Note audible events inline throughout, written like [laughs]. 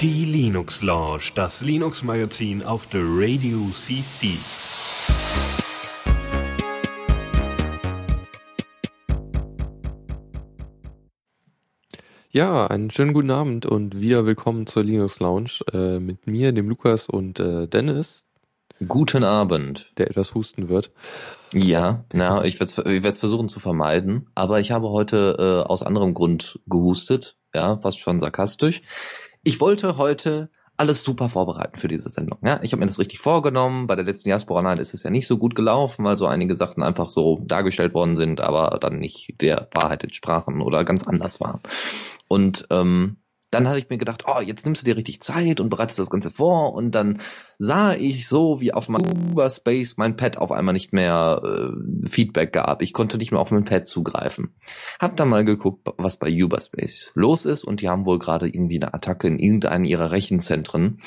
Die Linux Lounge, das Linux Magazin auf der Radio CC. Ja, einen schönen guten Abend und wieder willkommen zur Linux Lounge äh, mit mir, dem Lukas und äh, Dennis. Guten Abend. Der etwas husten wird. Ja, na, ich werde es versuchen zu vermeiden, aber ich habe heute äh, aus anderem Grund gehustet, ja, fast schon sarkastisch. Ich wollte heute alles super vorbereiten für diese Sendung. Ja, ich habe mir das richtig vorgenommen. Bei der letzten Jahrsporanheit ist es ja nicht so gut gelaufen, weil so einige Sachen einfach so dargestellt worden sind, aber dann nicht der Wahrheit entsprachen oder ganz anders waren. Und ähm, dann hatte ich mir gedacht, oh, jetzt nimmst du dir richtig Zeit und bereitest das Ganze vor und dann sah ich so, wie auf meinem Uberspace mein Pad auf einmal nicht mehr äh, Feedback gab. Ich konnte nicht mehr auf mein Pad zugreifen. Hab dann mal geguckt, was bei Uberspace los ist und die haben wohl gerade irgendwie eine Attacke in irgendeinen ihrer Rechenzentren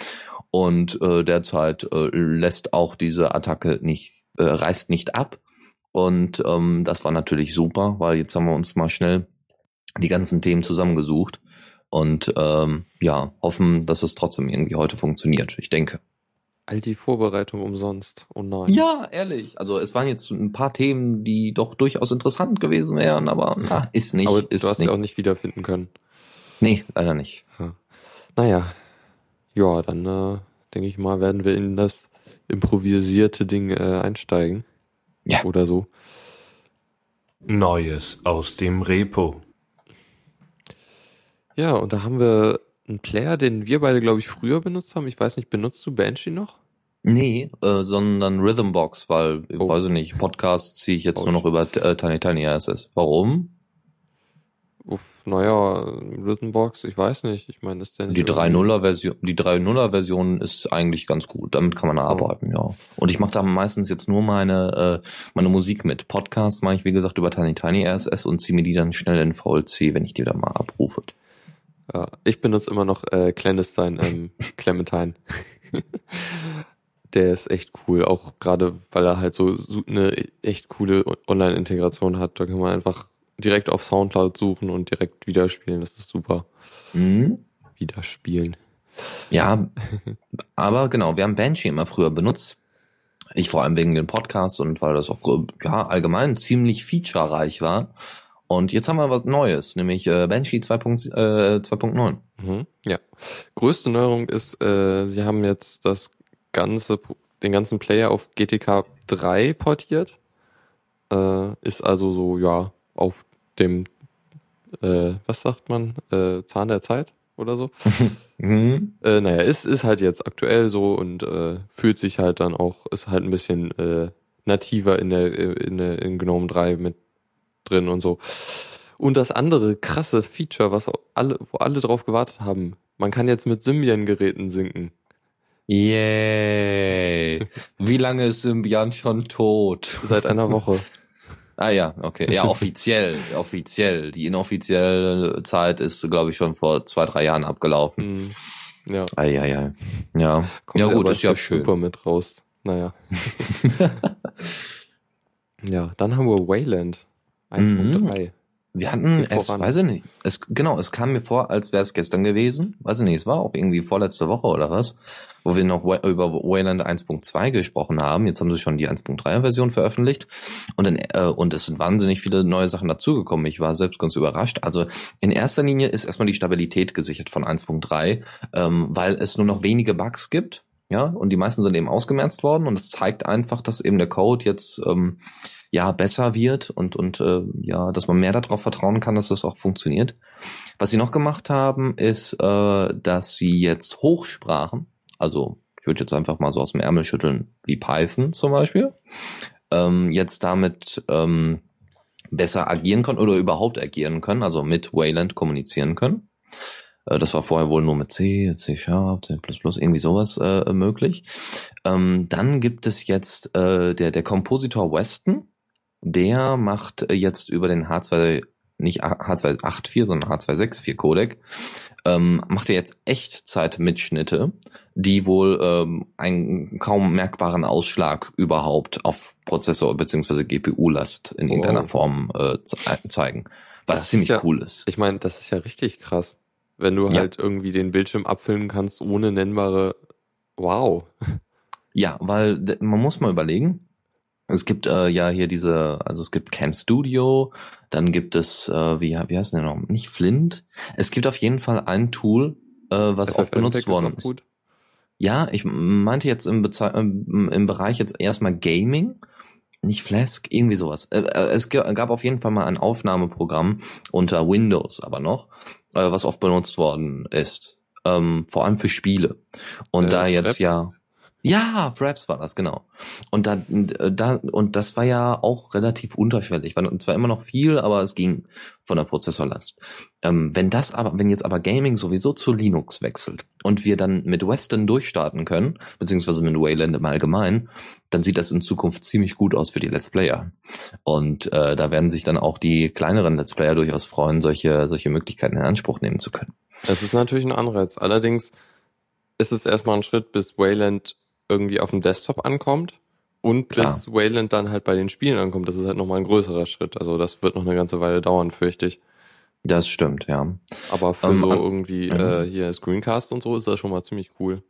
und äh, derzeit äh, lässt auch diese Attacke nicht, äh, reißt nicht ab. Und ähm, das war natürlich super, weil jetzt haben wir uns mal schnell die ganzen Themen zusammengesucht und ähm, ja, hoffen, dass es trotzdem irgendwie heute funktioniert. Ich denke. All die Vorbereitung umsonst. Oh nein. Ja, ehrlich. Also es waren jetzt ein paar Themen, die doch durchaus interessant gewesen wären, aber na, ist nicht. Aber ist du hast nicht. sie auch nicht wiederfinden können. Nee, leider nicht. Ja. Naja. Ja, dann äh, denke ich mal, werden wir in das improvisierte Ding äh, einsteigen. Ja. Oder so. Neues aus dem Repo. Ja, und da haben wir einen Player, den wir beide, glaube ich, früher benutzt haben. Ich weiß nicht, benutzt du Banshee noch? Nee, äh, sondern Rhythmbox, weil, Oh. weiß ich nicht, Podcasts ziehe ich jetzt Oh, nur noch über äh, Tiny Tiny RSS. Warum? Uff, naja, Rhythmbox, ich weiß nicht. Ich meine, ist der nicht Die irgendwie- 3.0er Version, die 3.0er Version ist eigentlich ganz gut. Damit kann man arbeiten, ja. Und ich mache da meistens jetzt nur meine äh, meine Musik mit. Podcasts mache ich wie gesagt über Tiny Tiny RSS und ziehe mir die dann schnell in VLC, wenn ich die da mal abrufe. Ja, ich benutze immer noch äh, Clandestine, ähm, [laughs] Clementine. Der ist echt cool, auch gerade weil er halt so, so eine echt coole Online-Integration hat. Da kann man einfach direkt auf Soundcloud suchen und direkt wieder spielen. Das ist super. Mhm. Wieder spielen. Ja, aber genau, wir haben Banshee immer früher benutzt. Ich vor allem wegen den Podcasts und weil das auch ja allgemein ziemlich featurereich war. Und jetzt haben wir was Neues, nämlich äh, Banshee 2.0, äh, 2.9. Mhm, ja. Größte Neuerung ist, äh, sie haben jetzt das ganze, den ganzen Player auf GTK 3 portiert. Äh, ist also so, ja, auf dem, äh, was sagt man, äh, Zahn der Zeit oder so. [laughs] Mhm. Äh, naja, ist, ist halt jetzt aktuell so und äh, fühlt sich halt dann auch, ist halt ein bisschen äh, nativer in der, in der in GNOME 3 mit drin und so. Und das andere krasse Feature, was alle, wo alle drauf gewartet haben, man kann jetzt mit Symbian-Geräten sinken. Yay. Wie lange ist Symbian schon tot? [laughs] Seit einer Woche. Ah ja, okay. Ja, offiziell, offiziell. Die inoffizielle Zeit ist, glaube ich, schon vor zwei, drei Jahren abgelaufen. Hm, ja, Eieiei. Ja. kommt Ja gut, ist ja schön. super mit raus. Naja. [laughs] ja, dann haben wir Wayland 1.3. Wir hatten es, voran. weiß ich nicht. Es, genau, es kam mir vor, als wäre es gestern gewesen. Weiß ich nicht, es war auch irgendwie vorletzte Woche oder was, wo wir noch über Wayland 1.2 gesprochen haben. Jetzt haben sie schon die 1.3er Version veröffentlicht. Und, in, äh, und es sind wahnsinnig viele neue Sachen dazugekommen. Ich war selbst ganz überrascht. Also in erster Linie ist erstmal die Stabilität gesichert von 1.3, ähm, weil es nur noch wenige Bugs gibt. Ja, und die meisten sind eben ausgemerzt worden und es zeigt einfach, dass eben der Code jetzt ähm, ja besser wird und und äh, ja, dass man mehr darauf vertrauen kann, dass das auch funktioniert. Was sie noch gemacht haben, ist, äh, dass sie jetzt Hochsprachen, also ich würde jetzt einfach mal so aus dem Ärmel schütteln, wie Python zum Beispiel, ähm, jetzt damit ähm, besser agieren können oder überhaupt agieren können, also mit Wayland kommunizieren können. Äh, Das war vorher wohl nur mit C, C Sharp, C++, irgendwie sowas äh, möglich. Ähm, dann gibt es jetzt äh, der, der Kompositor Weston, der macht äh, jetzt über den H2, nicht H284, sondern H264 Codec, ähm, macht er jetzt Echtzeitmitschnitte, die wohl ähm, einen kaum merkbaren Ausschlag überhaupt auf Prozessor bzw. GPU-Last in irgendeiner Wow. Form äh, ze zeigen. Was Das ziemlich ist ja- cool ist. Ich meine, das ist ja richtig krass. Wenn du Ja. halt irgendwie den Bildschirm abfilmen kannst ohne nennbare Wow. Ja, weil man muss mal überlegen. Es gibt äh, ja hier diese, also es gibt Cam Studio, dann gibt es, äh, wie, wie heißt denn der noch? Nicht Flint. Es gibt auf jeden Fall ein Tool, äh, was oft FFmpeg benutzt ist worden ist. gut. Ja, ich meinte jetzt im, Bezei im, im Bereich jetzt erstmal Gaming, nicht Flask, irgendwie sowas. Äh, äh, Es gab auf jeden Fall mal ein Aufnahmeprogramm unter Windows, aber noch, äh, was oft benutzt worden ist. Ähm, vor allem für Spiele. Und Äh, da jetzt Fraps? ja. Ja, Fraps war das, genau. Und da, da, und das war ja auch relativ unterschwellig. War zwar immer noch viel, aber es ging von der Prozessorlast. Ähm, wenn das aber, wenn jetzt aber Gaming sowieso zu Linux wechselt und wir dann mit Western durchstarten können, beziehungsweise mit Wayland im Allgemeinen, dann sieht das in Zukunft ziemlich gut aus für die Let's Player. Und äh, da werden sich dann auch die kleineren Let's Player durchaus freuen, solche, solche Möglichkeiten in Anspruch nehmen zu können. Es ist natürlich ein Anreiz. Allerdings ist es erstmal ein Schritt, bis Wayland irgendwie auf dem Desktop ankommt und Klar. bis Wayland dann halt bei den Spielen ankommt. Das ist halt nochmal ein größerer Schritt. Also das wird noch eine ganze Weile dauern, fürchte ich. Das stimmt, ja. Aber für Ähm, so irgendwie Mhm. äh, hier Screencast und so ist das schon mal ziemlich cool.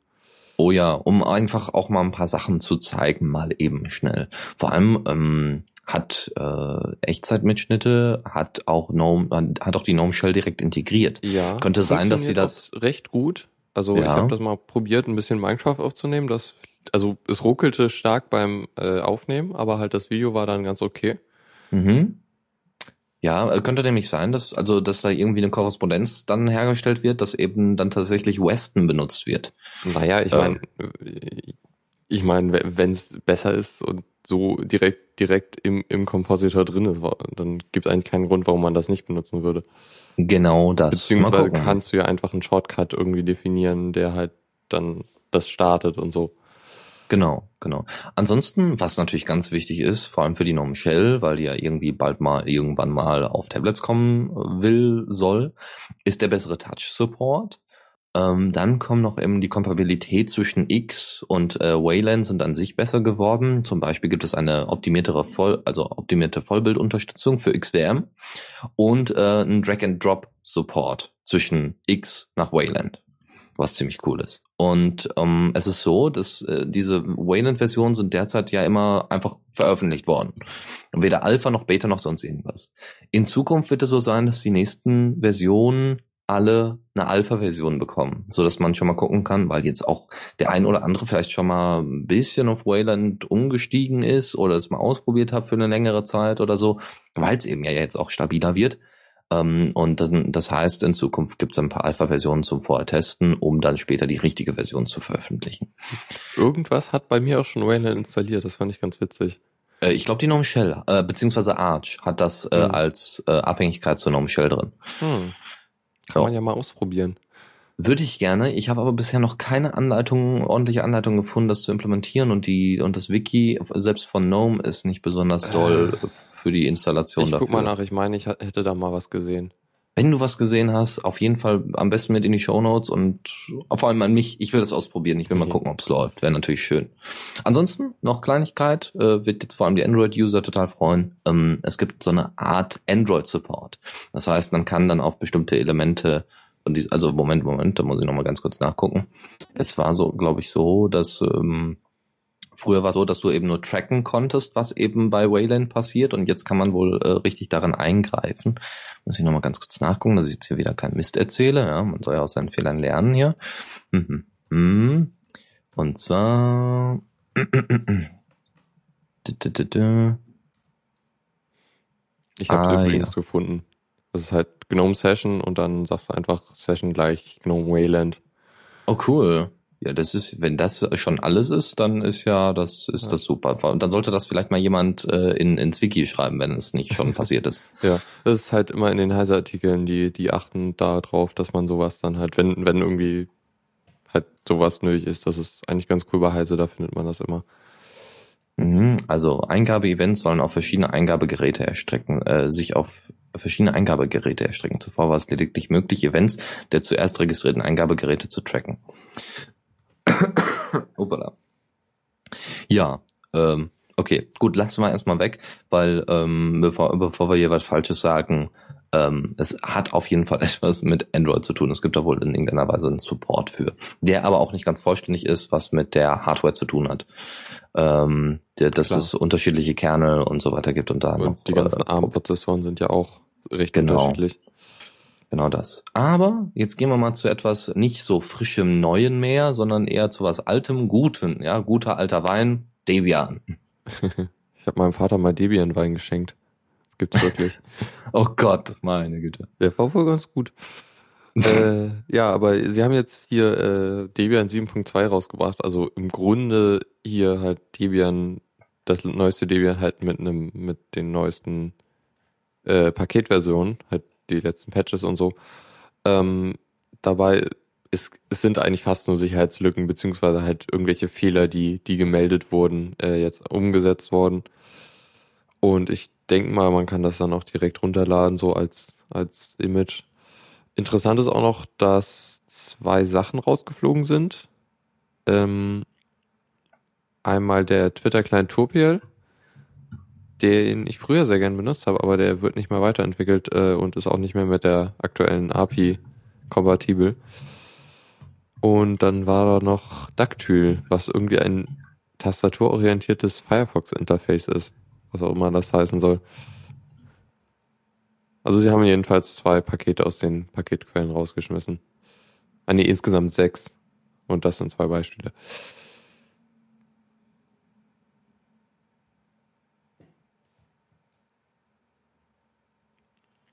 Oh ja, um einfach auch mal ein paar Sachen zu zeigen, mal eben schnell. Vor allem ähm, hat äh, Echtzeitmitschnitte, hat auch Gnome, hat auch die Gnome Shell direkt integriert. Ja. Könnte sein, dass sie das- recht gut. Also ich Ja. habe das mal probiert, ein bisschen Minecraft aufzunehmen. Das, also es ruckelte stark beim äh, Aufnehmen, aber halt das Video war dann ganz okay. Mhm. Ja, äh, könnte nämlich sein, dass also dass da irgendwie eine Korrespondenz dann hergestellt wird, dass eben dann tatsächlich Weston benutzt wird. Naja, ich Ähm. meine, ich meine, wenn es besser ist und so direkt direkt im, im Compositor drin ist, dann gibt es eigentlich keinen Grund, warum man das nicht benutzen würde. Genau das. Beziehungsweise kannst du ja einfach einen Shortcut irgendwie definieren, der halt dann das startet und so. Genau, genau. Ansonsten, was natürlich ganz wichtig ist, vor allem für die Gnome Shell, weil die ja irgendwie bald mal irgendwann mal auf Tablets kommen will, soll, ist der bessere Touch-Support. Ähm, dann kommen noch eben die Kompatibilität zwischen X und äh, Wayland sind an sich besser geworden. Zum Beispiel gibt es eine optimiertere Voll, also optimierte Vollbildunterstützung für XWM und äh, ein Drag-and-Drop-Support zwischen X nach Wayland, was ziemlich cool ist. Und ähm, es ist so, dass äh, diese Wayland-Versionen sind derzeit ja immer einfach veröffentlicht worden. Weder Alpha noch Beta noch sonst irgendwas. In Zukunft wird es so sein, dass die nächsten Versionen alle eine Alpha-Version bekommen, so dass man schon mal gucken kann, weil jetzt auch der ein oder andere vielleicht schon mal ein bisschen auf Wayland umgestiegen ist oder es mal ausprobiert hat für eine längere Zeit oder so, weil es eben ja jetzt auch stabiler wird. Ähm, und das heißt, in Zukunft gibt es ein paar Alpha-Versionen zum Vortesten, um dann später die richtige Version zu veröffentlichen. Irgendwas hat bei mir auch schon Wayland installiert, das fand ich ganz witzig. Äh, ich glaube, die Gnome Shell, äh, beziehungsweise Arch hat das äh, Mhm. als äh, Abhängigkeit zur Gnome Shell drin. Hm. Kann Ja. man ja mal ausprobieren. Würde ich gerne. Ich habe aber bisher noch keine Anleitung, ordentliche Anleitung gefunden, das zu implementieren und die und das Wiki selbst von GNOME ist nicht besonders doll für die Installation Ich dafür. guck mal nach, ich meine, ich hätte da mal was gesehen. Wenn du was gesehen hast, auf jeden Fall am besten mit in die Shownotes und vor allem an mich. Ich will das ausprobieren. Ich will mal Mhm. gucken, ob es läuft. Wäre natürlich schön. Ansonsten noch Kleinigkeit, äh, wird jetzt vor allem die Android-User total freuen. Ähm, es gibt so eine Art Android-Support. Das heißt, man kann dann auf bestimmte Elemente und die, also Moment, Moment, da muss ich noch mal ganz kurz nachgucken. Es war so, glaube ich, so, dass ähm, Früher war es so, dass du eben nur tracken konntest, was eben bei Wayland passiert und jetzt kann man wohl äh, richtig daran eingreifen. Muss ich nochmal ganz kurz nachgucken, dass ich jetzt hier wieder keinen Mist erzähle. Ja, man soll ja aus seinen Fehlern lernen hier. Mhm. Mhm. Und zwar [clears throat] Ich habe Ah, übrigens ja. gefunden. Das ist halt GNOME Session und dann sagst du einfach Session gleich GNOME Wayland. Oh cool. Ja, das ist, wenn das schon alles ist, dann ist ja, das ist Ja. das super. Und dann sollte das vielleicht mal jemand äh, in ins Wiki schreiben, wenn es nicht schon [laughs] passiert ist. Ja, das ist halt immer in den Heise-Artikeln, die, die achten da drauf, dass man sowas dann halt, wenn, wenn irgendwie halt sowas nötig ist, das ist eigentlich ganz cool bei Heise, da findet man das immer. Mhm, Also Eingabe-Events sollen auf verschiedene Eingabegeräte erstrecken, äh, sich auf verschiedene Eingabegeräte erstrecken. Zuvor war es lediglich möglich, Events der zuerst registrierten Eingabegeräte zu tracken. Opala. Ja, ähm, okay, gut, lassen wir erstmal weg, weil ähm, bevor, bevor wir hier was Falsches sagen, ähm, es hat auf jeden Fall [laughs] etwas mit Android zu tun. Es gibt da wohl in irgendeiner Weise einen Support für, der aber auch nicht ganz vollständig ist, was mit der Hardware zu tun hat. Ähm, der, dass Klar. es unterschiedliche Kernel und so weiter gibt und da noch Und die ganzen äh, ARM-Prozessoren sind ja auch recht Genau. unterschiedlich. Genau das. Aber jetzt gehen wir mal zu etwas nicht so frischem Neuen mehr, sondern eher zu was Altem, Guten. Ja, guter alter Wein, Debian. [laughs] Ich habe meinem Vater mal Debian-Wein geschenkt. Das gibt's wirklich. [laughs] Oh Gott, meine Güte. Der war wohl ganz gut. [laughs] äh, ja, aber sie haben jetzt hier äh, Debian 7.2 rausgebracht. Also im Grunde hier halt Debian, das neueste Debian halt mit einem, mit den neuesten äh, Paketversionen, halt die letzten Patches und so. Ähm, dabei ist, es sind eigentlich fast nur Sicherheitslücken, beziehungsweise halt irgendwelche Fehler, die, die gemeldet wurden, äh, jetzt umgesetzt worden. Und ich denke mal, man kann das dann auch direkt runterladen, so als, als Image. Interessant ist auch noch, dass zwei Sachen rausgeflogen sind. Ähm, einmal der Twitter-Client Topiel, den ich früher sehr gern benutzt habe, aber der wird nicht mehr weiterentwickelt äh, und ist auch nicht mehr mit der aktuellen API kompatibel. Und dann war da noch Dactyl, was irgendwie ein tastaturorientiertes Firefox-Interface ist. Was auch immer das heißen soll. Also sie haben jedenfalls zwei Pakete aus den Paketquellen rausgeschmissen. Ah nee, insgesamt sechs. Und das sind zwei Beispiele.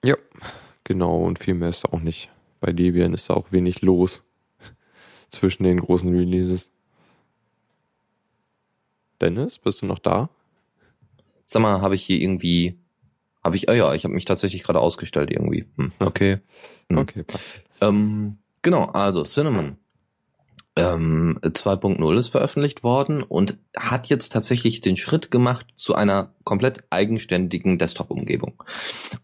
Ja, genau. Und viel mehr ist da auch nicht. Bei Debian ist da auch wenig los [laughs] zwischen den großen Releases. Dennis, bist du noch da? Sag mal, habe ich hier irgendwie, habe ich, ah ja, ich habe mich tatsächlich gerade ausgestellt irgendwie. Hm, okay. Hm. Okay, passt. Ähm, genau, also Cinnamon ähm, 2.0 ist veröffentlicht worden und hat jetzt tatsächlich den Schritt gemacht zu einer komplett eigenständigen Desktop-Umgebung.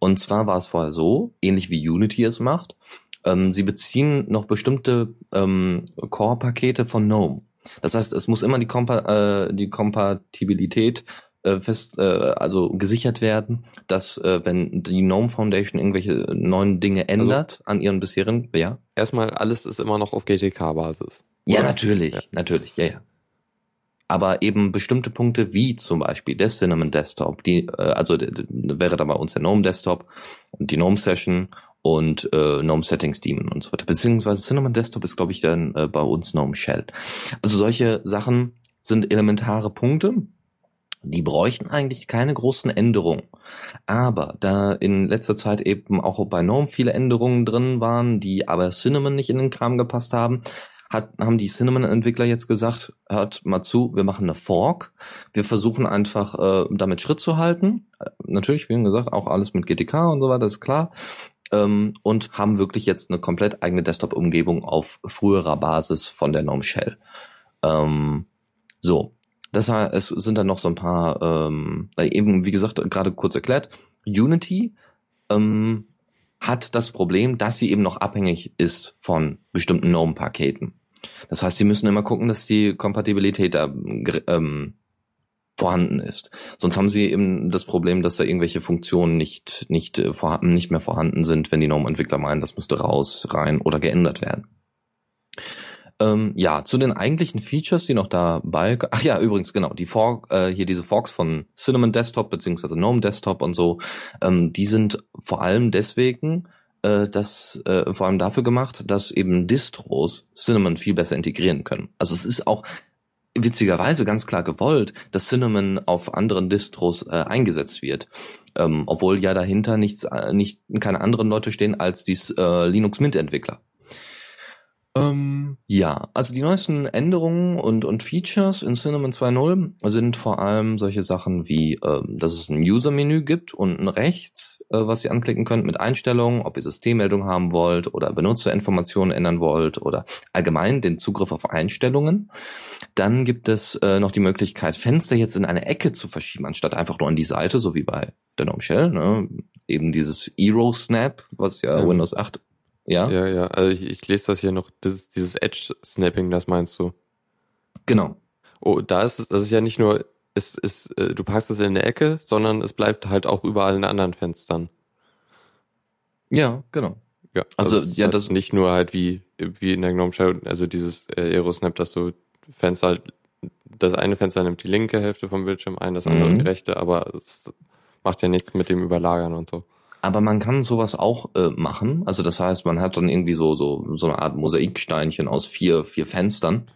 Und zwar war es vorher so, ähnlich wie Unity es macht, ähm, sie beziehen noch bestimmte ähm, Core-Pakete von GNOME. Das heißt, es muss immer die, Kompa äh, die Kompatibilität äh, fest, äh, also gesichert werden, dass äh, wenn die GNOME Foundation irgendwelche neuen Dinge ändert an ihren bisherigen, ja, Erstmal, alles ist immer noch auf GTK-Basis. ja, natürlich, Ja. natürlich, ja, ja. Aber eben bestimmte Punkte wie zum Beispiel der Cinnamon Desktop, die, äh, also wäre da bei uns der GNOME Desktop und die GNOME Session und äh, GNOME Settings Daemon und so weiter. Beziehungsweise Cinnamon Desktop ist, glaube ich, dann äh, bei uns GNOME Shell. Also solche Sachen sind elementare Punkte. Die bräuchten eigentlich keine großen Änderungen. Aber da in letzter Zeit eben auch bei GNOME viele Änderungen drin waren, die aber Cinnamon nicht in den Kram gepasst haben, hat, haben die Cinnamon-Entwickler jetzt gesagt, hört mal zu, wir machen eine Fork. Wir versuchen einfach äh, damit Schritt zu halten. Äh, Natürlich, wie gesagt, auch alles mit GTK und so weiter, ist klar. Ähm, und haben wirklich jetzt eine komplett eigene Desktop-Umgebung auf früherer Basis von der GNOME Shell. Ähm, so, das heißt, es sind dann noch so ein paar, ähm, äh, eben wie gesagt, gerade kurz erklärt, Unity ähm, hat das Problem, dass sie eben noch abhängig ist von bestimmten GNOME-Paketen. Das heißt, sie müssen immer gucken, dass die Kompatibilität da ähm, vorhanden ist. Sonst haben sie eben das Problem, dass da irgendwelche Funktionen nicht, nicht, äh, vorhanden, nicht mehr vorhanden sind, wenn die GNOME-Entwickler meinen, das müsste raus, rein oder geändert werden. Ähm, ja, zu den eigentlichen Features, die noch dabei, ach ja, übrigens, genau, die Fork, äh, hier diese Forks von Cinnamon Desktop beziehungsweise GNOME Desktop und so, ähm, die sind vor allem deswegen, äh, das, äh, vor allem dafür gemacht, dass eben Distros Cinnamon viel besser integrieren können. Also es ist auch witzigerweise ganz klar gewollt, dass Cinnamon auf anderen Distros äh, eingesetzt wird. Ähm, obwohl ja dahinter nichts, äh, nicht, keine anderen Leute stehen als die äh, Linux Mint Entwickler. Ähm, ja, also die neuesten Änderungen und, und Features in Cinnamon 2.0 sind vor allem solche Sachen wie, ähm, dass es ein User-Menü gibt unten rechts, äh, was ihr anklicken könnt mit Einstellungen, ob ihr Systemmeldungen haben wollt oder Benutzerinformationen ändern wollt oder allgemein den Zugriff auf Einstellungen. Dann gibt es äh, noch die Möglichkeit, Fenster jetzt in eine Ecke zu verschieben, anstatt einfach nur an die Seite, so wie bei der GNOME Shell. Ne? Eben dieses Eero-Snap, was ja Ja. Windows 8, ja, Ja, ja, also ich, ich lese das hier noch, das ist dieses Edge-Snapping, das meinst du? genau. Oh, da ist es, das ist ja nicht nur, es ist, äh, du packst es in der Ecke, sondern es bleibt halt auch überall in anderen Fenstern. Ja, genau. Ja, Also, ist ja, halt das- nicht nur halt wie, wie in der Gnome Shell, also dieses äh, Aerosnap, dass du Fenster halt, das eine Fenster nimmt die linke Hälfte vom Bildschirm ein, das andere Mhm. die rechte, aber es macht ja nichts mit dem Überlagern und so. Aber man kann sowas auch äh, machen. Also das heißt, man hat dann irgendwie so, so, so eine Art Mosaiksteinchen aus vier, vier Fenstern,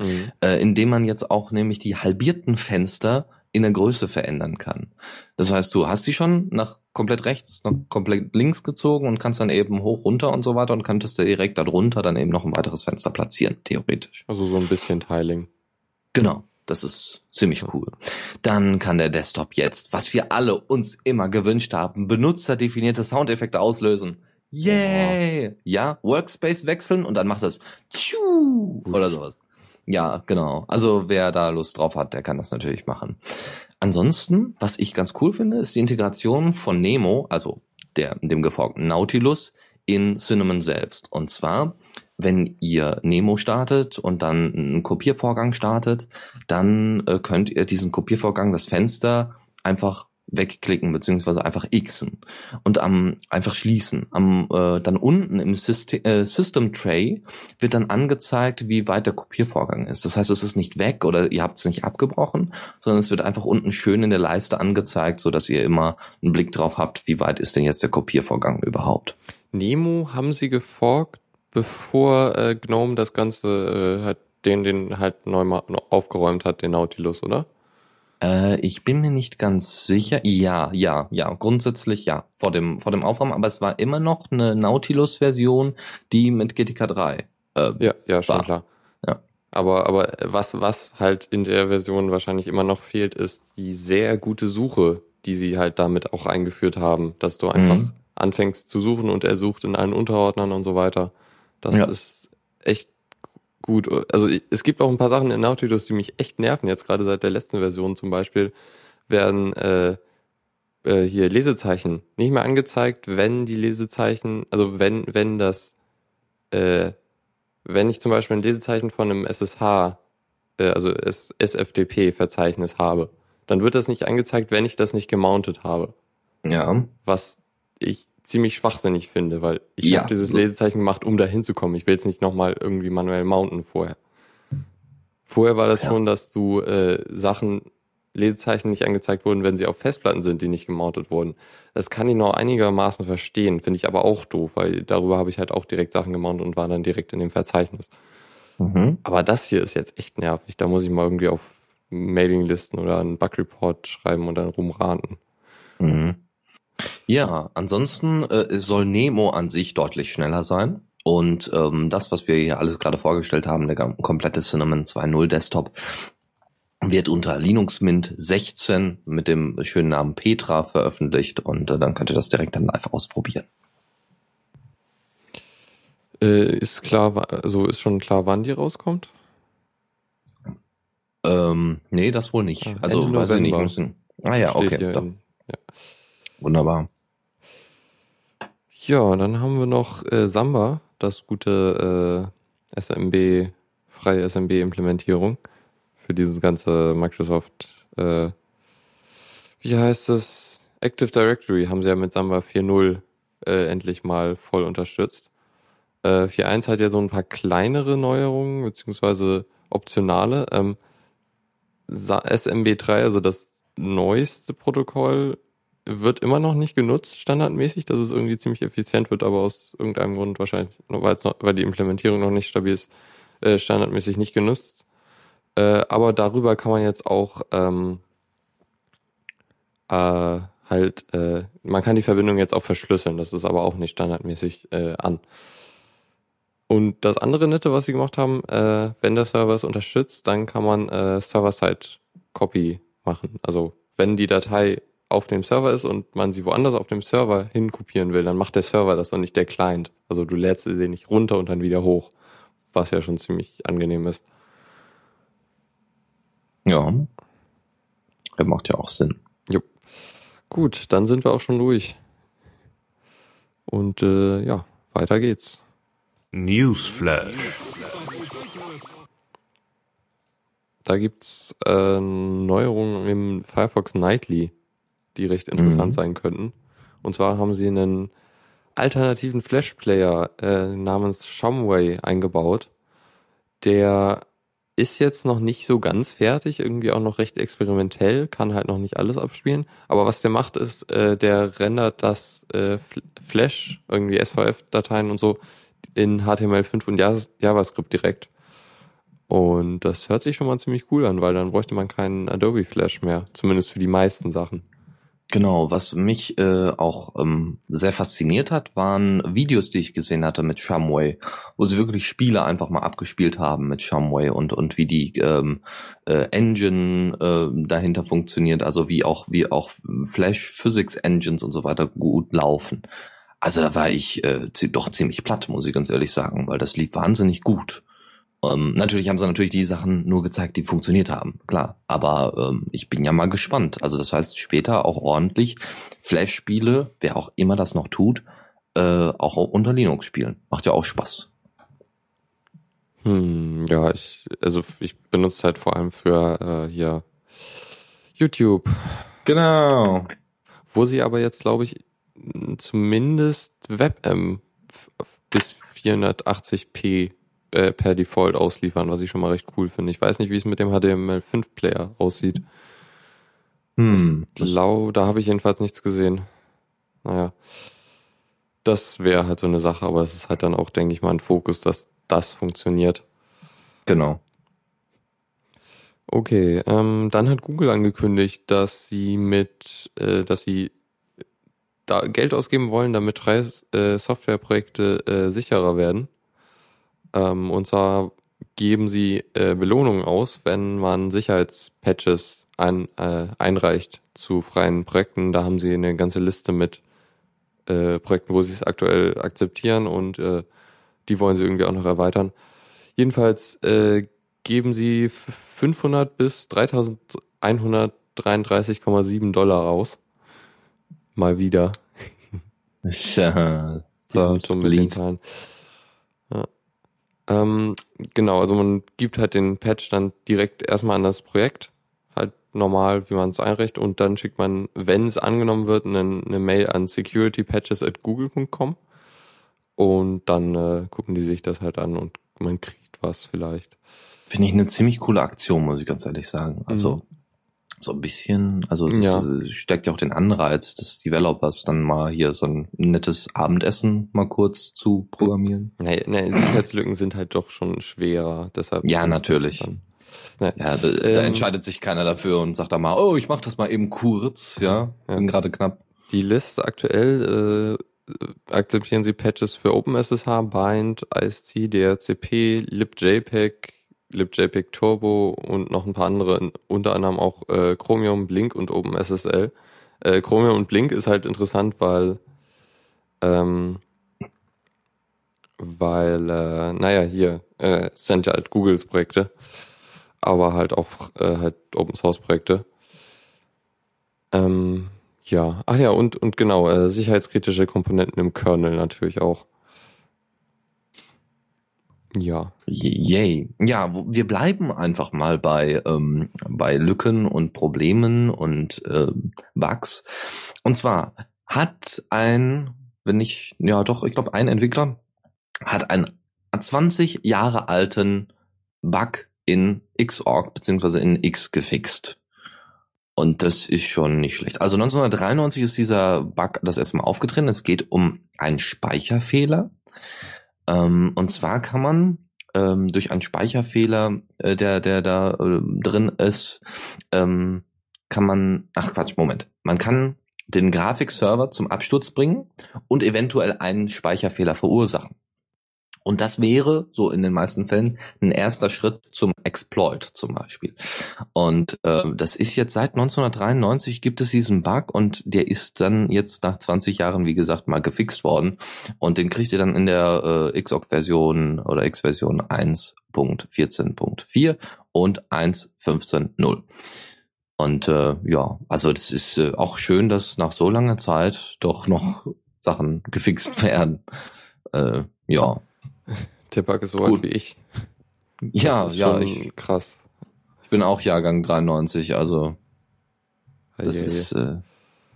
Mhm. äh, indem man jetzt auch nämlich die halbierten Fenster in der Größe verändern kann. Das heißt, du hast sie schon nach komplett rechts, nach komplett links gezogen und kannst dann eben hoch, runter und so weiter und könntest du direkt darunter dann eben noch ein weiteres Fenster platzieren, theoretisch. Also so ein bisschen Tiling. Genau. Das ist ziemlich cool. Dann kann der Desktop jetzt, was wir alle uns immer gewünscht haben, benutzerdefinierte Soundeffekte auslösen. Yay! Ja, Workspace wechseln und dann macht es tschu oder sowas. Ja, genau. Also wer da Lust drauf hat, der kann das natürlich machen. Ansonsten, was ich ganz cool finde, ist die Integration von Nemo, also der, dem geforkten Nautilus, in Cinnamon selbst. Und zwar, wenn ihr Nemo startet und dann einen Kopiervorgang startet, dann äh, könnt ihr diesen Kopiervorgang, das Fenster, einfach wegklicken beziehungsweise einfach xen und am einfach schließen. Am äh, dann unten im System, äh, System Tray wird dann angezeigt, wie weit der Kopiervorgang ist. Das heißt, es ist nicht weg oder ihr habt es nicht abgebrochen, sondern es wird einfach unten schön in der Leiste angezeigt, so dass ihr immer einen Blick drauf habt, wie weit ist denn jetzt der Kopiervorgang überhaupt. Nemo haben sie geforkt, bevor äh, Gnome das Ganze äh, halt den, den halt neu mal aufgeräumt hat, den Nautilus, oder? Äh, ich bin mir nicht ganz sicher. Ja, ja, ja, grundsätzlich ja, vor dem, vor dem Aufräumen, aber es war immer noch eine Nautilus-Version, die mit GTK 3. Äh, Ja, ja, schon War. klar. Ja. Aber, aber was, was halt in der Version wahrscheinlich immer noch fehlt, ist die sehr gute Suche, die sie halt damit auch eingeführt haben, dass du einfach Mhm. anfängst zu suchen und er sucht in allen Unterordnern und so weiter. Das Ja. ist echt gut. Also es gibt auch ein paar Sachen in Nautilus, die mich echt nerven. Jetzt gerade seit der letzten Version zum Beispiel werden äh, äh, hier Lesezeichen nicht mehr angezeigt, wenn die Lesezeichen, also wenn wenn das äh, wenn ich zum Beispiel ein Lesezeichen von einem SSH, äh, also S SFTP-Verzeichnis habe, dann wird das nicht angezeigt, wenn ich das nicht gemountet habe. ja. Was ich ziemlich schwachsinnig finde, weil ich Ja. habe dieses Lesezeichen gemacht, um da hinzukommen. Ich will es nicht nochmal irgendwie manuell mounten vorher. Vorher war das Ja. schon, dass du äh, Sachen, Lesezeichen nicht angezeigt wurden, wenn sie auf Festplatten sind, die nicht gemountet wurden. Das kann ich noch einigermaßen verstehen, finde ich aber auch doof, weil darüber habe ich halt auch direkt Sachen gemountet und war dann direkt in dem Verzeichnis. Mhm. Aber das hier ist jetzt echt nervig. Da muss ich mal irgendwie auf Mailinglisten oder einen Bug-Report schreiben und dann rumraten. Mhm. Ja, ansonsten äh, soll Nemo an sich deutlich schneller sein. Und ähm, das, was wir hier alles gerade vorgestellt haben, der komplette Cinnamon 2.0 Desktop, wird unter Linux Mint 16 mit dem schönen Namen Petra veröffentlicht und äh, dann könnt ihr das direkt dann live ausprobieren. Äh, ist klar, also ist schon klar, wann die rauskommt? Ähm, nee, das wohl nicht. Ah, also, Ende weiß ich nicht. Müssen, ah ja, okay. in- wunderbar. Ja, dann haben wir noch äh, Samba, das gute äh, SMB, freie SMB-Implementierung für diese ganze Microsoft, äh, wie heißt es, Active Directory haben sie ja mit Samba 4.0 äh, endlich mal voll unterstützt. Äh, 4.1 hat ja so ein paar kleinere Neuerungen, beziehungsweise optionale. Ähm, Sa- SMB3, also das neueste Protokoll, wird immer noch nicht genutzt, standardmäßig, dass es irgendwie ziemlich effizient wird, aber aus irgendeinem Grund wahrscheinlich, weil, noch, weil die Implementierung noch nicht stabil ist, äh, standardmäßig nicht genutzt. Äh, aber darüber kann man jetzt auch ähm, äh, halt, äh, man kann die Verbindung jetzt auch verschlüsseln, das ist aber auch nicht standardmäßig äh, an. Und das andere Nette, was sie gemacht haben, äh, wenn der Server es unterstützt, dann kann man Server-Side-Copy machen. Also wenn die Datei auf dem Server ist und man sie woanders auf dem Server hinkopieren will, dann macht der Server das und nicht der Client. Also du lädst sie nicht runter und dann wieder hoch, was ja schon ziemlich angenehm ist. Ja. Das macht ja auch Sinn. Gut, dann sind wir auch schon durch. Und äh, ja, weiter geht's. Newsflash. Da gibt's äh, Neuerungen im Firefox Nightly, die recht interessant Mhm. sein könnten. Und zwar haben sie einen alternativen Flash-Player äh, namens Shumway eingebaut. Der ist jetzt noch nicht so ganz fertig, irgendwie auch noch recht experimentell, kann halt noch nicht alles abspielen. Aber was der macht, ist, äh, der rendert das äh, Flash, irgendwie SVF-Dateien und so, in HTML5 und JavaScript direkt. Und das hört sich schon mal ziemlich cool an, weil dann bräuchte man keinen Adobe Flash mehr, zumindest für die meisten Sachen. Genau, was mich äh, auch ähm, sehr fasziniert hat, waren Videos, die ich gesehen hatte mit Shumway, wo sie wirklich Spiele einfach mal abgespielt haben mit Shumway und und wie die ähm, äh, Engine äh, dahinter funktioniert, also wie auch wie auch Flash Physics Engines und so weiter gut laufen. Also da war ich äh, doch ziemlich platt, muss ich ganz ehrlich sagen, weil das lief wahnsinnig gut. Ähm, natürlich haben sie natürlich die Sachen nur gezeigt, die funktioniert haben, klar. Aber ähm, ich bin ja mal gespannt. Also das heißt, später auch ordentlich Flash-Spiele, wer auch immer das noch tut, äh, auch unter Linux spielen. Macht ja auch Spaß. Hm, ja, ich, also ich benutze halt vor allem für äh, hier YouTube. Genau. Wo sie aber jetzt, glaube ich, zumindest WebM bis 480p äh, per Default ausliefern, was ich schon mal recht cool finde. Ich weiß nicht, wie es mit dem HTML5-Player aussieht. Hm. Ich glaube, da habe ich jedenfalls nichts gesehen. Naja. Das wäre halt so eine Sache, aber es ist halt dann auch, denke ich mal, ein Fokus, dass das funktioniert. Genau. Okay, ähm, dann hat Google angekündigt, dass sie mit, äh, dass sie da Geld ausgeben wollen, damit drei äh, Softwareprojekte äh, sicherer werden. Ähm, und zwar geben sie äh, Belohnungen aus, wenn man Sicherheitspatches ein, äh, einreicht zu freien Projekten. Da haben sie eine ganze Liste mit äh, Projekten, wo sie es aktuell akzeptieren und äh, die wollen sie irgendwie auch noch erweitern. Jedenfalls äh, geben sie 500 bis 3133,7 Dollar aus. Mal wieder. [laughs] Ja, so, so mit den Zahlen. Ähm, genau, also man gibt halt den Patch dann direkt erstmal an das Projekt, halt normal, wie man es einrichtet, und dann schickt man, wenn es angenommen wird, eine, eine Mail an securitypatches at google.com und dann äh, gucken die sich das halt an und man kriegt was vielleicht. Finde ich eine ziemlich coole Aktion, muss ich ganz ehrlich sagen. Also mhm so ein bisschen, also das ja. steckt ja auch den Anreiz des Developers, dann mal hier so ein nettes Abendessen mal kurz zu programmieren. Nee, nee, Sicherheitslücken sind halt doch schon schwerer, deshalb. Ja, natürlich. Dann, ne. Ja, da, ähm, da, entscheidet sich keiner dafür und sagt da mal, oh, ich mach das mal eben kurz, ja, ja. bin gerade knapp. Die Liste aktuell äh, akzeptieren sie Patches für OpenSSH, Bind, IST, DRCP, libjpeg, libjpeg Turbo und noch ein paar andere, unter anderem auch äh, Chromium, Blink und OpenSSL. Äh, Chromium und Blink ist halt interessant, weil ähm, weil, äh, naja, hier äh, sind ja halt Googles Projekte, aber halt auch äh, halt Open Source Projekte. Ähm, ja, ach ja, und, und genau, äh, sicherheitskritische Komponenten im Kernel natürlich auch. Ja. Yay. Ja, wir bleiben einfach mal bei, ähm, bei Lücken und Problemen und äh, Bugs. Und zwar hat ein, wenn ich, ja doch, ich glaube, ein Entwickler hat einen 20 Jahre alten Bug in Xorg beziehungsweise in X gefixt. Und das ist schon nicht schlecht. Also 1993 ist dieser Bug das erste Mal aufgetreten. Es geht um einen Speicherfehler. Ähm, und zwar kann man ähm, durch einen Speicherfehler, äh, der, der da äh, drin ist, ähm, kann man, ach Quatsch, Moment, man kann den Grafikserver zum Absturz bringen und eventuell einen Speicherfehler verursachen. Und das wäre, so in den meisten Fällen, ein erster Schritt zum Exploit zum Beispiel. Und äh, das ist jetzt seit 1993 gibt es diesen Bug und der ist dann jetzt nach 20 Jahren, wie gesagt, mal gefixt worden. Und den kriegt ihr dann in der äh, XOC-Version oder X-Version 1.14.4 und 1.15.0. Und äh, ja, also das ist äh, auch schön, dass nach so langer Zeit doch noch Sachen gefixt [laughs] werden. Äh, ja, Bug ist so alt wie ich. [laughs] Das ja, ja, ich, krass. Ich bin auch Jahrgang 93, also das ja, ist. Äh,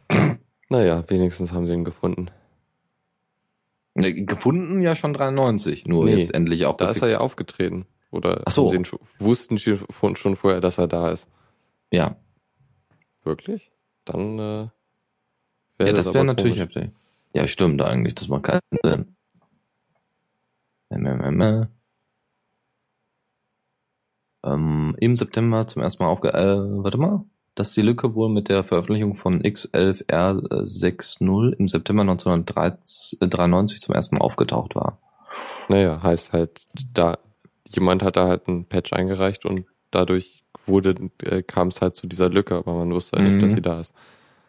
[clears throat] naja, wenigstens haben sie ihn gefunden. Ne, Gefunden ja schon 93, nur Nee, jetzt endlich auch Da ist er ja aufgetreten. Oder Ach so. schon- wussten sie schon vorher, dass er da ist. Ja, Wirklich? Dann äh, ja wäre das wäre natürlich heftig. Ja, stimmt eigentlich, das macht keinen Sinn. Ähm, ähm, ähm, äh. Ähm, Im September zum ersten Mal aufge... Äh, warte mal. Dass die Lücke wohl mit der Veröffentlichung von X11R60 im September 1993 zum ersten Mal aufgetaucht war. Naja, heißt halt, da jemand hat da halt einen Patch eingereicht und dadurch wurde, äh, kam es halt zu dieser Lücke, aber man wusste halt nicht, Mhm. dass sie da ist.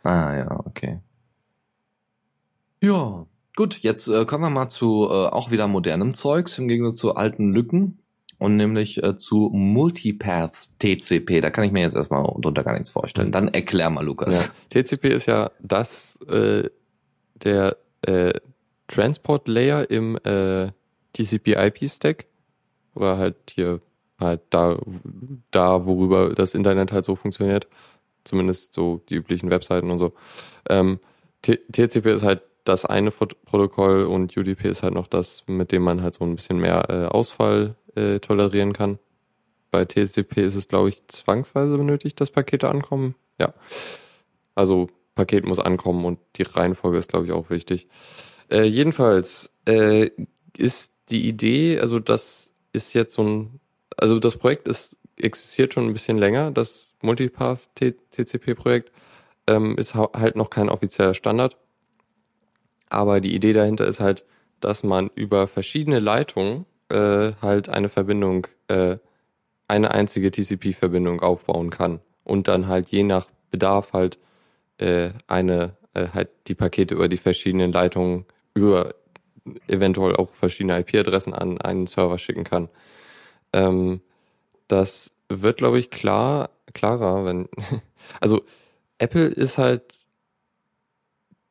Ah ja, okay. Ja, gut, jetzt äh, kommen wir mal zu äh, auch wieder modernem Zeugs im Gegensatz zu alten Lücken und nämlich äh, zu Multipath TCP. Da kann ich mir jetzt erstmal drunter gar nichts vorstellen. Dann erklär mal, Ja. Lukas. TCP ist ja das, äh, der äh, Transport Layer im äh, TCP-IP-Stack oder halt hier halt da, da, worüber das Internet halt so funktioniert, zumindest so die üblichen Webseiten und so. Ähm, TCP ist halt das eine Pro- Protokoll und UDP ist halt noch das, mit dem man halt so ein bisschen mehr äh, Ausfall äh, tolerieren kann. Bei TCP ist es, glaube ich, zwangsweise benötigt, dass Pakete ankommen. Ja. Also Paket muss ankommen und die Reihenfolge ist, glaube ich, auch wichtig. Äh, jedenfalls äh, ist die Idee, also das ist jetzt so ein, also das Projekt ist existiert schon ein bisschen länger, das Multipath TCP-Projekt ähm, ist halt noch kein offizieller Standard. Aber die Idee dahinter ist halt, dass man über verschiedene Leitungen äh, halt eine Verbindung, äh, eine einzige TCP-Verbindung aufbauen kann und dann halt je nach Bedarf halt äh, eine äh, halt die Pakete über die verschiedenen Leitungen über eventuell auch verschiedene IP-Adressen an einen Server schicken kann. Ähm, das wird, glaube ich, klar, klarer, wenn, [laughs] also Apple ist halt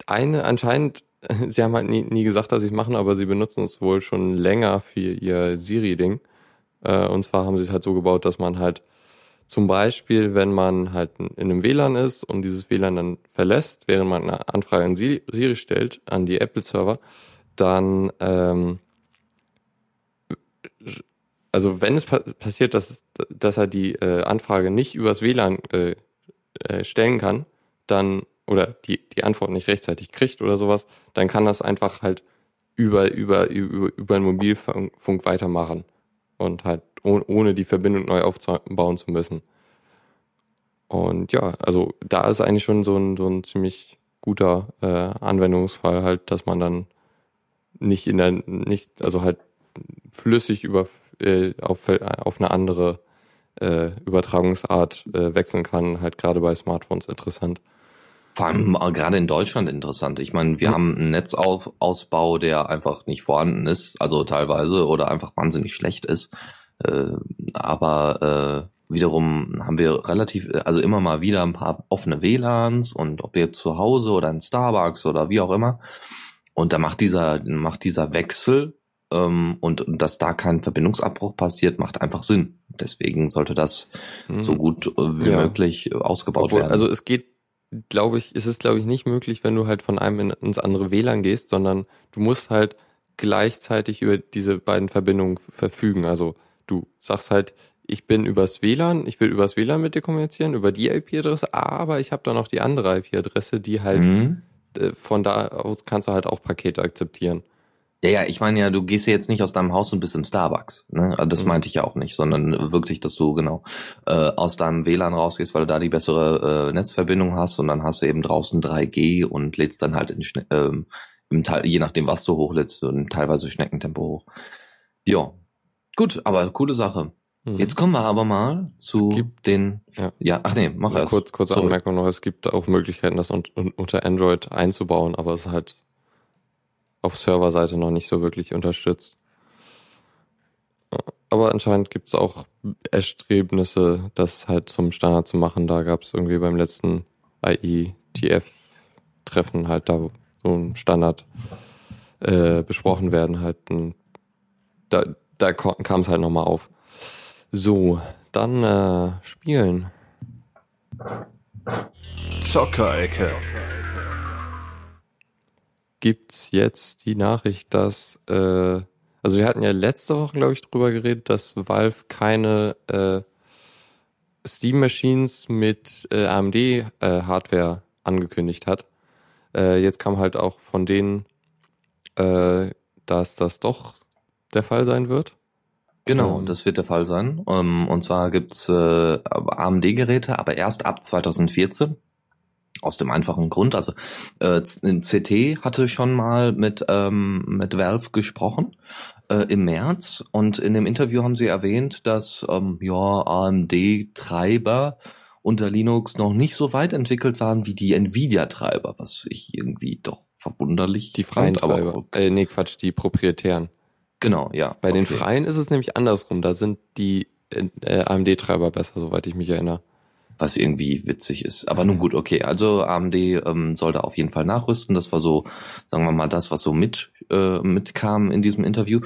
eine, anscheinend, [laughs] sie haben halt nie, nie gesagt, dass sie es machen, aber sie benutzen es wohl schon länger für ihr Siri-Ding. Äh, und zwar haben sie es halt so gebaut, dass man halt zum Beispiel, wenn man halt in einem WLAN ist und dieses WLAN dann verlässt, während man eine Anfrage an Siri, stellt, an die Apple-Server, dann, ähm, also wenn es pa passiert, dass, dass er die äh, Anfrage nicht übers WLAN äh, äh, stellen kann, dann, oder die, die Antwort nicht rechtzeitig kriegt oder sowas, dann kann das einfach halt über, über, über, über einen Mobilfunk weitermachen und halt oh, ohne die Verbindung neu aufbauen zu müssen. Und ja, also da ist eigentlich schon so ein, so ein ziemlich guter äh, Anwendungsfall halt, dass man dann nicht in der, nicht, also halt flüssig über äh, auf, auf eine andere äh, Übertragungsart äh, wechseln kann, halt gerade bei Smartphones interessant. Vor allem äh, gerade in Deutschland interessant. Ich meine, wir Mhm. haben einen Netzausbau, der einfach nicht vorhanden ist, also teilweise oder einfach wahnsinnig schlecht ist. Äh, aber äh, wiederum haben wir relativ, also immer mal wieder ein paar offene WLANs und ob jetzt zu Hause oder in Starbucks oder wie auch immer. Und da macht dieser, macht dieser Wechsel ähm, und dass da kein Verbindungsabbruch passiert, macht einfach Sinn. Deswegen sollte das Mhm. so gut äh, wie Ja. möglich äh, ausgebaut Obwohl, werden. also es geht, glaube ich, es ist, glaube ich, nicht möglich, wenn du halt von einem in, ins andere WLAN gehst, sondern du musst halt gleichzeitig über diese beiden Verbindungen verfügen. Also du sagst halt, ich bin übers WLAN, ich will übers WLAN mit dir kommunizieren, über die IP-Adresse, aber ich habe da noch die andere IP-Adresse, die halt Mhm. äh, von da aus kannst du halt auch Pakete akzeptieren. Ja, ja, ich meine ja, du gehst ja jetzt nicht aus deinem Haus und bist im Starbucks. Ne? Also Das Mhm. meinte ich ja auch nicht, sondern wirklich, dass du genau äh, aus deinem WLAN rausgehst, weil du da die bessere äh, Netzverbindung hast und dann hast du eben draußen 3G und lädst dann halt in ähm, im Teil, je nachdem, was du hochlädst, in teilweise Schneckentempo hoch. Ja. Gut, aber coole Sache. Mhm. Jetzt kommen wir aber mal zu gibt- den ja. ja, ach nee, mach erst. Kurz, kurze Sorry. Anmerkung noch, es gibt auch Möglichkeiten, das un un unter Android einzubauen, aber es ist halt auf Serverseite noch nicht so wirklich unterstützt. Aber anscheinend gibt es auch Erstrebnisse, das halt zum Standard zu machen. Da gab es irgendwie beim letzten IETF-Treffen halt da so ein Standard äh, besprochen werden halt. Und da da kam es halt nochmal auf. So, dann äh, spielen. Zockerecke. Gibt's jetzt die Nachricht, dass, äh, also wir hatten ja letzte Woche, glaube ich, drüber geredet, dass Valve keine äh, Steam Machines mit äh, AMD äh, Hardware angekündigt hat. Äh, jetzt kam halt auch von denen, äh, dass das doch der Fall sein wird. Genau, Ähm. das wird der Fall sein. Ähm, und zwar gibt's äh, AMD-Geräte, aber erst ab 2014. Aus dem einfachen Grund, also äh, CT hatte schon mal mit, ähm, mit Valve gesprochen äh, im März und in dem Interview haben sie erwähnt, dass ähm, ja AMD-Treiber unter Linux noch nicht so weit entwickelt waren wie die Nvidia-Treiber, was ich irgendwie doch verwunderlich Die freien fand, aber Treiber. Äh, nee, Quatsch, die proprietären. Genau, ja. Bei den okay. freien ist es nämlich andersrum. Da sind die äh, AMD-Treiber besser, soweit ich mich erinnere. Was irgendwie witzig ist. Aber nun gut, okay. Also AMD ähm, soll da auf jeden Fall nachrüsten. Das war so, sagen wir mal, das, was so mit äh, mitkam in diesem Interview.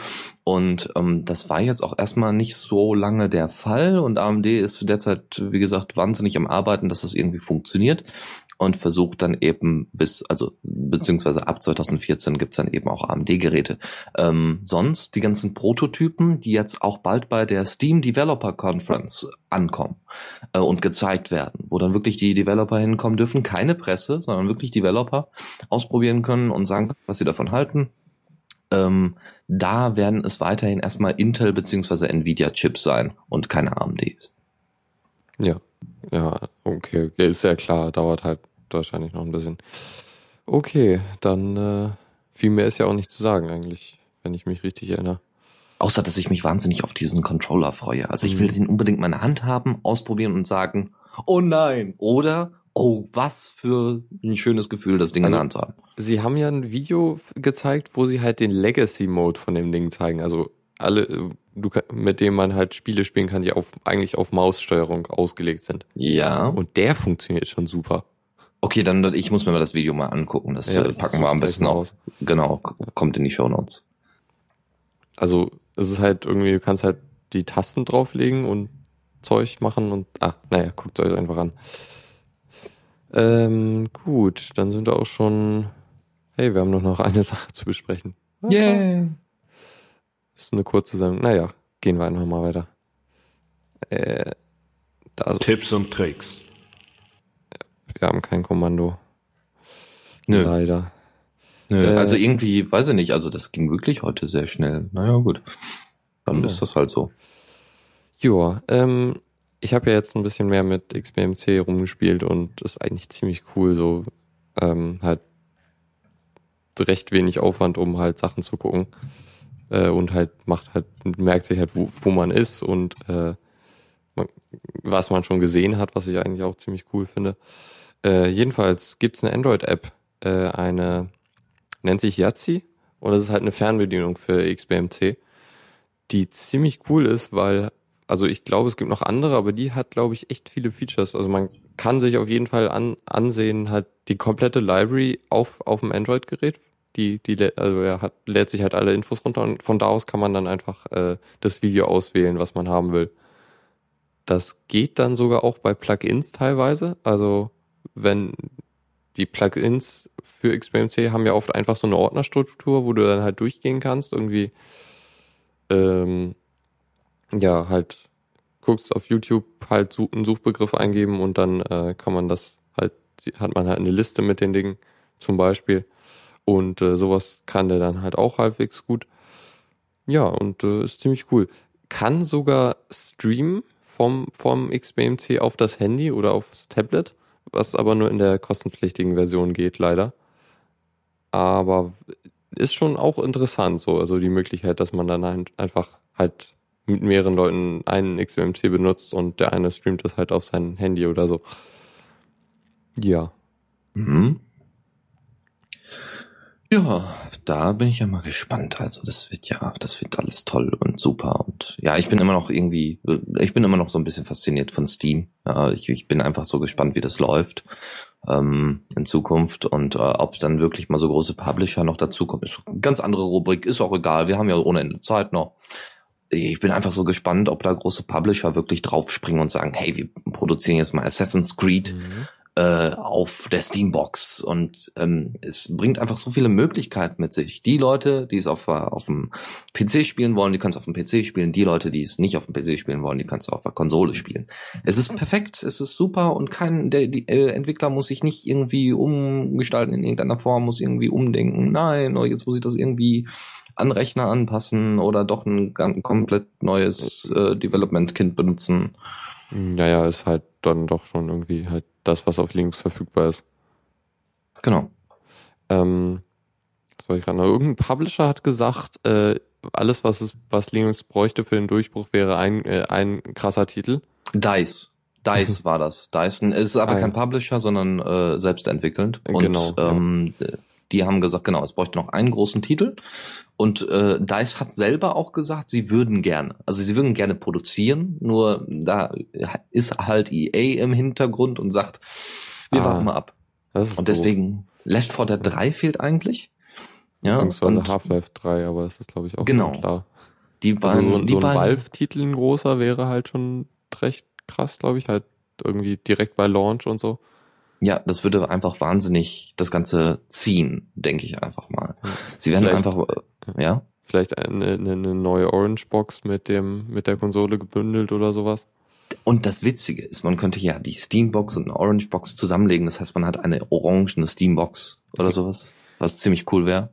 Und ähm, das war jetzt auch erstmal nicht so lange der Fall. Und AMD ist derzeit, wie gesagt, wahnsinnig am Arbeiten, dass das irgendwie funktioniert. Und versucht dann eben bis, also beziehungsweise ab 2014 gibt's dann eben auch AMD-Geräte. Ähm, sonst die ganzen Prototypen, die jetzt auch bald bei der Steam Developer Conference ankommen äh, und gezeigt werden, wo dann wirklich die Developer hinkommen dürfen, keine Presse, sondern wirklich Developer ausprobieren können und sagen, was sie davon halten. Ähm, da werden es weiterhin erstmal Intel beziehungsweise Nvidia Chips sein und keine AMD. Ja, ja, okay, okay, ist ja klar, dauert halt wahrscheinlich noch ein bisschen. Okay, dann äh, viel mehr ist ja auch nicht zu sagen eigentlich, wenn ich mich richtig erinnere. Außer, dass ich mich wahnsinnig auf diesen Controller freue. Also ich will Mhm. den unbedingt in meiner Hand haben, ausprobieren und sagen, oh nein. Oder, oh, was für ein schönes Gefühl, das Ding in Also- der Hand zu haben. Sie haben ja ein Video gezeigt, wo sie halt den Legacy-Mode von dem Ding zeigen. Also alle, äh, du, mit dem man halt Spiele spielen kann, die auf, eigentlich auf Maussteuerung ausgelegt sind. Ja. Und der funktioniert schon super. Okay, dann ich muss mir mal das Video mal angucken. Das Ja, äh, das packen wir am besten raus. Genau, kommt in die Show Notes. Also es ist halt irgendwie, du kannst halt die Tasten drauflegen und Zeug machen und ah, naja, guckt euch einfach an. Ähm, gut, dann sind wir auch schon. Hey, wir haben doch noch eine [laughs] Sache zu besprechen. Yay. Ist eine kurze Sendung. Naja, gehen wir einfach mal weiter. Äh, da, Tipps und Tricks. wir haben kein Kommando. Nö, Leider. nö. Äh, also irgendwie, weiß ich nicht, also das ging wirklich heute sehr schnell. Naja, gut. Dann Ja. ist das halt so. Joa, ähm, ich habe ja jetzt ein bisschen mehr mit XBMC rumgespielt und ist eigentlich ziemlich cool, so ähm, halt recht wenig Aufwand, um halt Sachen zu gucken. Äh, und halt macht halt, merkt sich halt, wo, wo man ist und äh, man, was man schon gesehen hat, was ich eigentlich auch ziemlich cool finde. Äh, jedenfalls gibt's eine Android-App, äh, eine nennt sich Yazzi und das ist halt eine Fernbedienung für XBMC, die ziemlich cool ist, weil also ich glaube, es gibt noch andere, aber die hat, glaube ich, echt viele Features. Also man kann sich auf jeden Fall an, ansehen, halt die komplette Library auf, auf dem Android-Gerät. Die, die, also er hat, lädt sich halt alle Infos runter und von da aus kann man dann einfach äh, das Video auswählen, was man haben will. Das geht dann sogar auch bei Plugins teilweise. Also wenn die Plugins für XBMC haben ja oft einfach so eine Ordnerstruktur, wo du dann halt durchgehen kannst, irgendwie ähm, ja, halt guckst auf YouTube, halt such, einen Suchbegriff eingeben und dann äh, kann man das halt, hat man halt eine Liste mit den Dingen zum Beispiel. Und äh, sowas kann der dann halt auch halbwegs gut. Ja, und äh, ist ziemlich cool. Kann sogar streamen vom, vom XBMC auf das Handy oder aufs Tablet, was aber nur in der kostenpflichtigen Version geht, leider. Aber ist schon auch interessant, so, also die Möglichkeit, dass man dann einfach halt mit mehreren Leuten einen XMC benutzt und der eine streamt das halt auf sein Handy oder so. Ja. Mhm. Ja, da bin ich ja mal gespannt. Also das wird ja, das wird alles toll und super. Und ja, ich bin immer noch irgendwie, ich bin immer noch so ein bisschen fasziniert von Steam. Ich, ich bin einfach so gespannt, wie das läuft ähm, in Zukunft und äh, ob dann wirklich mal so große Publisher noch dazukommen. Ist eine ganz andere Rubrik, ist auch egal. Wir haben ja ohne Ende Zeit noch. Ich bin einfach so gespannt, ob da große Publisher wirklich draufspringen und sagen, hey, wir produzieren jetzt mal Assassin's Creed Mhm. äh, auf der Steambox und ähm, es bringt einfach so viele Möglichkeiten mit sich. Die Leute, die es auf, auf dem PC spielen wollen, die können es auf dem PC spielen. Die Leute, die es nicht auf dem PC spielen wollen, die können es auf der Konsole spielen. Es ist perfekt, es ist super und kein der die, äh, Entwickler muss sich nicht irgendwie umgestalten in irgendeiner Form, muss irgendwie umdenken. Nein, oh, jetzt muss ich das irgendwie an Rechner anpassen oder doch ein, ein komplett neues äh, Development-Kind benutzen. Naja, ist halt dann doch schon irgendwie halt das, was auf Linux verfügbar ist. Genau. Ähm, was soll ich gerade noch? Irgendein Publisher hat gesagt, äh, alles, was es, was Linux bräuchte für den Durchbruch, wäre ein, äh, ein krasser Titel. DICE. DICE [laughs] war das. Dyson ist aber Ah, ja. kein Publisher, sondern äh, selbst entwickelnd. Und Genau, ja. ähm, die haben gesagt, genau, es bräuchte noch einen großen Titel. Und äh, DICE hat selber auch gesagt, sie würden gerne, also sie würden gerne produzieren, nur da ist halt EA im Hintergrund und sagt, wir Ah, warten mal ab. Und doof. deswegen, Left 4 Dead 3 fehlt eigentlich. Ja, Beziehungsweise Half-Life 3, aber das ist, glaube ich, auch Genau. klar. die Also beiden, so, ein- die so ein Valve-Titel, ein großer, wäre halt schon recht krass, glaube ich, halt irgendwie direkt bei Launch und so. Ja, das würde einfach wahnsinnig das Ganze ziehen, denke ich einfach mal. Sie werden Vielleicht- einfach, äh, ja, Vielleicht eine, eine, eine neue Orange-Box mit dem, mit der Konsole gebündelt oder sowas. Und das Witzige ist, man könnte ja die Steambox und eine Orangebox zusammenlegen. Das heißt, man hat eine orangene Steambox oder sowas, was ziemlich cool wäre.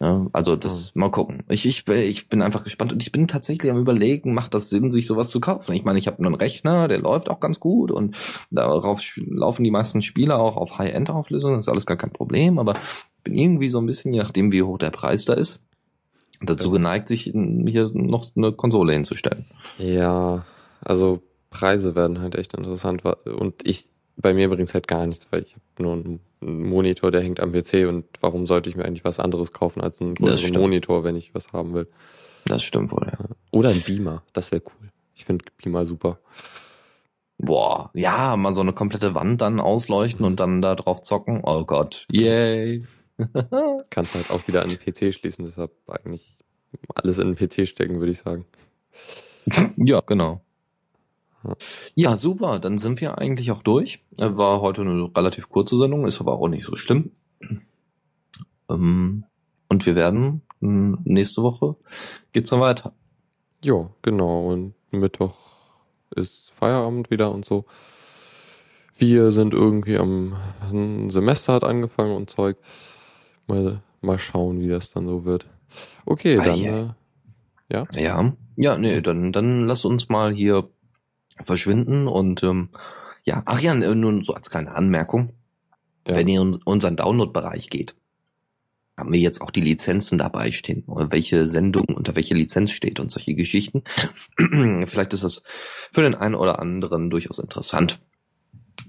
Ja, also das, mal gucken. Ich, ich, bin- ich bin einfach gespannt und ich bin tatsächlich am überlegen, macht das Sinn, sich sowas zu kaufen? Ich meine, ich habe einen Rechner, der läuft auch ganz gut und darauf laufen die meisten Spiele auch auf High-End-Auflösung, das ist alles gar kein Problem, aber ich bin irgendwie so ein bisschen, je nachdem wie hoch der Preis da ist, dazu geneigt, sich hier noch eine Konsole hinzustellen. Ja, also Preise werden halt echt interessant. Und ich, bei mir bringt's halt gar nichts, weil ich habe nur einen Monitor, der hängt am PC und warum sollte ich mir eigentlich was anderes kaufen als einen größeren. Monitor, wenn ich was haben will? Das stimmt wohl, ja. Oder ein Beamer, das wäre cool. Ich finde Beamer super. Boah, ja, mal so eine komplette Wand dann ausleuchten und dann da drauf zocken. Oh Gott, yay. [laughs] Kannst halt auch wieder an den PC schließen, deshalb eigentlich alles in den PC stecken, würde ich sagen. ja, genau. Ja. Super, dann sind wir eigentlich auch durch. Äh, War heute eine relativ kurze Sendung, ist aber auch nicht so schlimm. Ähm, Und wir werden mh, nächste Woche geht's dann weiter. Ja, genau. Und Mittwoch ist Feierabend wieder und so. Wir sind irgendwie am ein Semester hat angefangen und Zeug. Mal, mal schauen, wie das dann so wird. Okay, dann Ei, ei. äh, ja. Ja, ja, nee, dann, dann lass uns mal hier verschwinden und ähm, ja, ach ja, nun so als kleine Anmerkung. ja. Wenn ihr in unseren Download-Bereich geht, haben wir jetzt auch die Lizenzen dabei stehen, welche Sendung unter welche Lizenz steht und solche Geschichten. [clears throat] Vielleicht ist das für den einen oder anderen durchaus interessant.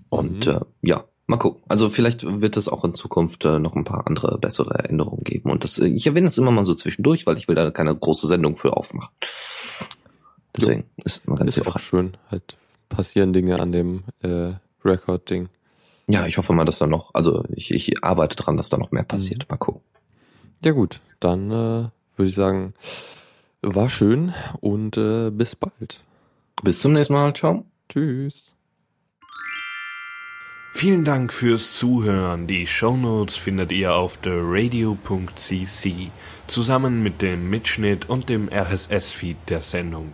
Und Mhm. äh, ja, mal gucken. Also vielleicht wird es auch in Zukunft äh, noch ein paar andere bessere Änderungen geben. Und das, äh, ich erwähne das immer mal so zwischendurch, weil ich will da keine große Sendung für aufmachen. Deswegen ist immer ganz ist auch schön. Halt passieren Dinge an dem äh, Record-Ding. Ja, ich hoffe mal, dass da noch, also ich, ich arbeite dran, dass da noch mehr passiert. Mal gucken. Ja gut, dann äh, würde ich sagen, war schön und äh, bis bald. Bis zum nächsten Mal. Ciao. Tschüss. Vielen Dank fürs Zuhören. Die Shownotes findet ihr auf theradio.cc zusammen mit dem Mitschnitt und dem RSS-Feed der Sendung.